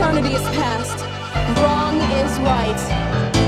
Eternity is past. Wrong is right.